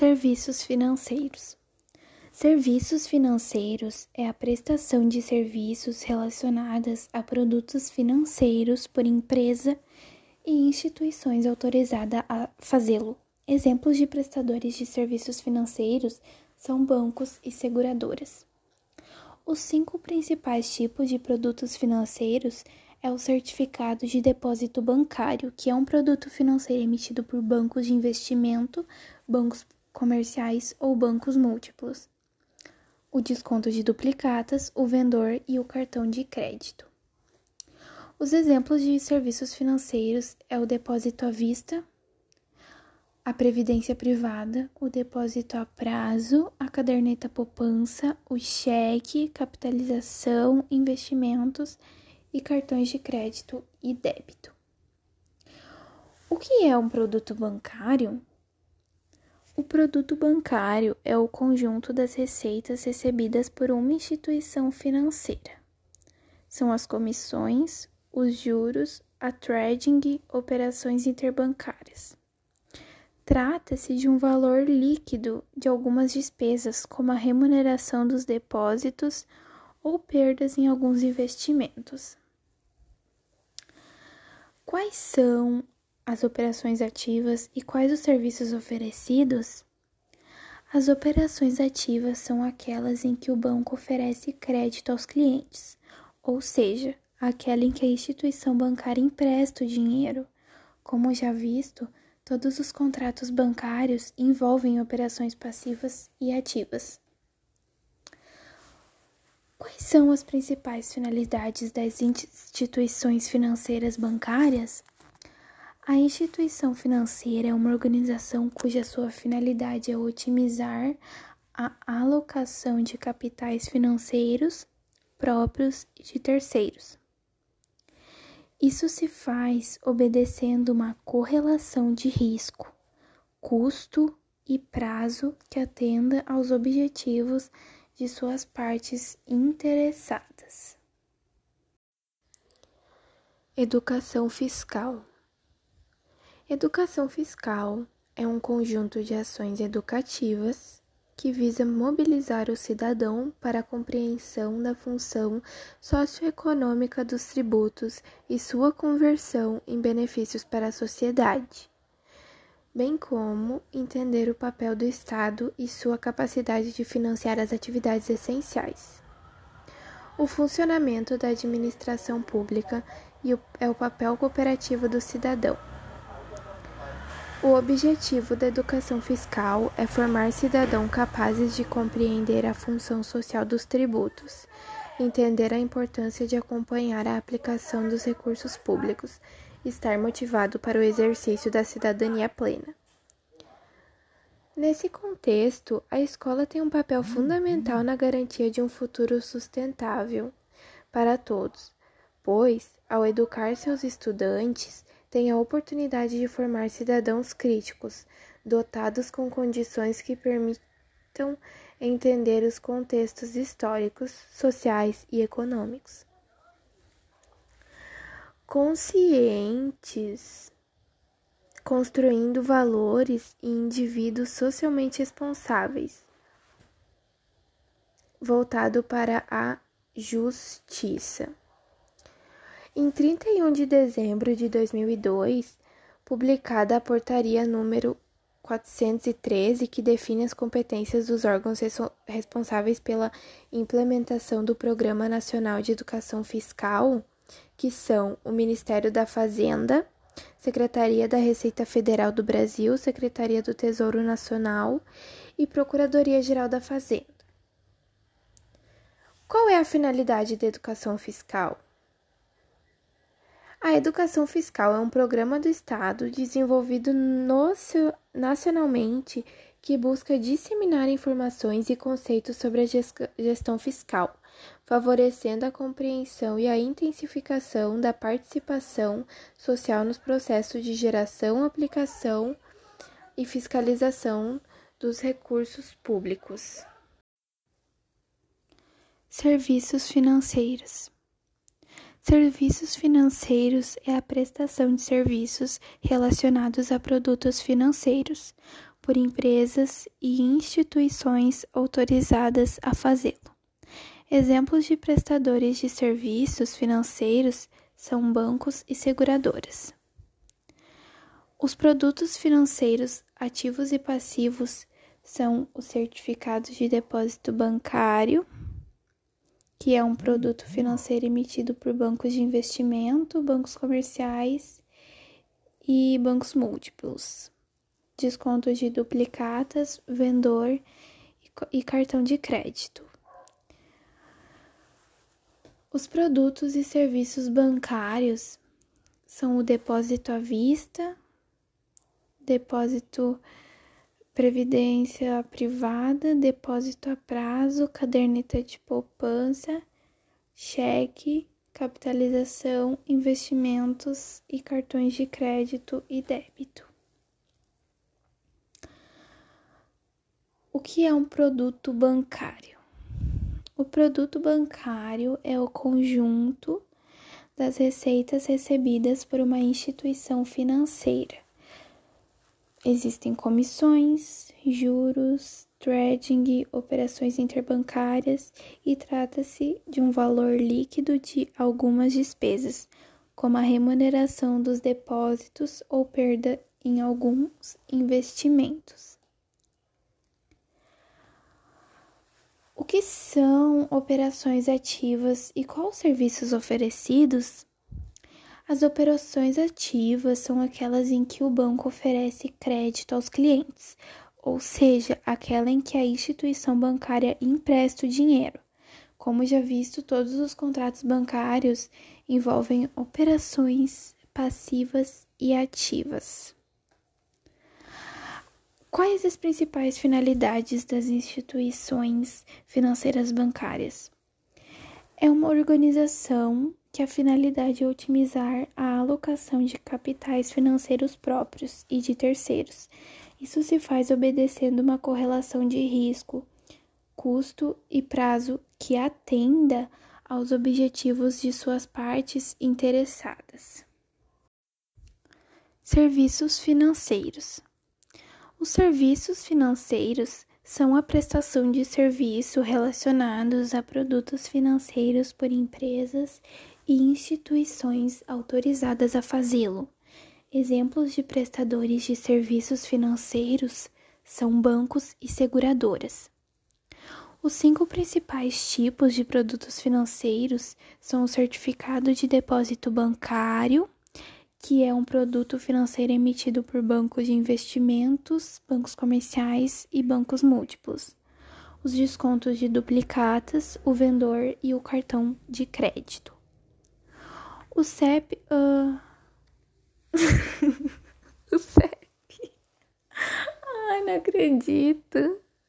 Serviços financeiros. Serviços financeiros é a prestação de serviços relacionadas a produtos financeiros por empresa e instituições autorizadas a fazê-lo. Exemplos de prestadores de serviços financeiros são bancos e seguradoras. Os cinco principais tipos de produtos financeiros é o certificado de depósito bancário, que é um produto financeiro emitido por bancos de investimento, bancos comerciais ou bancos múltiplos. O desconto de duplicatas, o vendedor e o cartão de crédito. Os exemplos de serviços financeiros é o depósito à vista, a previdência privada, o depósito a prazo, a caderneta poupança, o cheque, capitalização, investimentos e cartões de crédito e débito. O que é um produto bancário? O produto bancário é o conjunto das receitas recebidas por uma instituição financeira. São as comissões, os juros, a trading, operações interbancárias. Trata-se de um valor líquido de algumas despesas, como a remuneração dos depósitos ou perdas em alguns investimentos. Quais são as operações ativas e quais os serviços oferecidos? As operações ativas são aquelas em que o banco oferece crédito aos clientes, ou seja, aquela em que a instituição bancária empresta o dinheiro. Como já visto, todos os contratos bancários envolvem operações passivas e ativas. Quais são as principais finalidades das instituições financeiras bancárias? A instituição financeira é uma organização cuja sua finalidade é otimizar a alocação de capitais financeiros próprios e de terceiros. Isso se faz obedecendo uma correlação de risco, custo e prazo que atenda aos objetivos de suas partes interessadas. Educação fiscal. Educação fiscal é um conjunto de ações educativas que visa mobilizar o cidadão para a compreensão da função socioeconômica dos tributos e sua conversão em benefícios para a sociedade, bem como entender o papel do Estado e sua capacidade de financiar as atividades essenciais. O funcionamento da administração pública é o papel cooperativo do cidadão. O objetivo da educação fiscal é formar cidadãos capazes de compreender a função social dos tributos, entender a importância de acompanhar a aplicação dos recursos públicos, estar motivado para o exercício da cidadania plena. Nesse contexto, a escola tem um papel fundamental na garantia de um futuro sustentável para todos, pois, ao educar seus estudantes, tem a oportunidade de formar cidadãos críticos, dotados com condições que permitam entender os contextos históricos, sociais e econômicos. Conscientes, construindo valores e indivíduos socialmente responsáveis, voltado para a justiça. Em 31 de dezembro de 2002, publicada a portaria número 413, que define as competências dos órgãos responsáveis pela implementação do Programa Nacional de Educação Fiscal, que são o Ministério da Fazenda, Secretaria da Receita Federal do Brasil, Secretaria do Tesouro Nacional e Procuradoria-Geral da Fazenda. Qual é a finalidade da educação fiscal? A educação fiscal é um programa do Estado desenvolvido nacionalmente que busca disseminar informações e conceitos sobre a gestão fiscal, favorecendo a compreensão e a intensificação da participação social nos processos de geração, aplicação e fiscalização dos recursos públicos. Serviços financeiros. Serviços financeiros é a prestação de serviços relacionados a produtos financeiros por empresas e instituições autorizadas a fazê-lo. Exemplos de prestadores de serviços financeiros são bancos e seguradoras. Os produtos financeiros ativos e passivos são os certificados de depósito bancário, que é um produto financeiro emitido por bancos de investimento, bancos comerciais e bancos múltiplos. Descontos de duplicatas, vendor e cartão de crédito. Os produtos e serviços bancários são o depósito à vista, depósito previdência privada, depósito a prazo, caderneta de poupança, cheque, capitalização, investimentos e cartões de crédito e débito. O que é um produto bancário? O produto bancário é o conjunto das receitas recebidas por uma instituição financeira Existem comissões, juros, trading, operações interbancárias e trata-se de um valor líquido de algumas despesas, como a remuneração dos depósitos ou perda em alguns investimentos. O que são operações ativas e quais serviços oferecidos? As operações ativas são aquelas em que o banco oferece crédito aos clientes, ou seja, aquela em que a instituição bancária empresta o dinheiro. Como já visto, todos os contratos bancários envolvem operações passivas e ativas. Quais as principais finalidades das instituições financeiras bancárias? É uma organização que a finalidade é otimizar a alocação de capitais financeiros próprios e de terceiros. Isso se faz obedecendo uma correlação de risco, custo e prazo que atenda aos objetivos de suas partes interessadas. Serviços financeiros. Os serviços financeiros são a prestação de serviço relacionados a produtos financeiros por empresas e instituições autorizadas a fazê-lo. Exemplos de prestadores de serviços financeiros são bancos e seguradoras. Os cinco principais tipos de produtos financeiros são o certificado de depósito bancário, que é um produto financeiro emitido por bancos de investimentos, bancos comerciais e bancos múltiplos. Os descontos de duplicatas, o vendedor e o cartão de crédito. O CEP. Uh... o CEP. Ai, não acredito.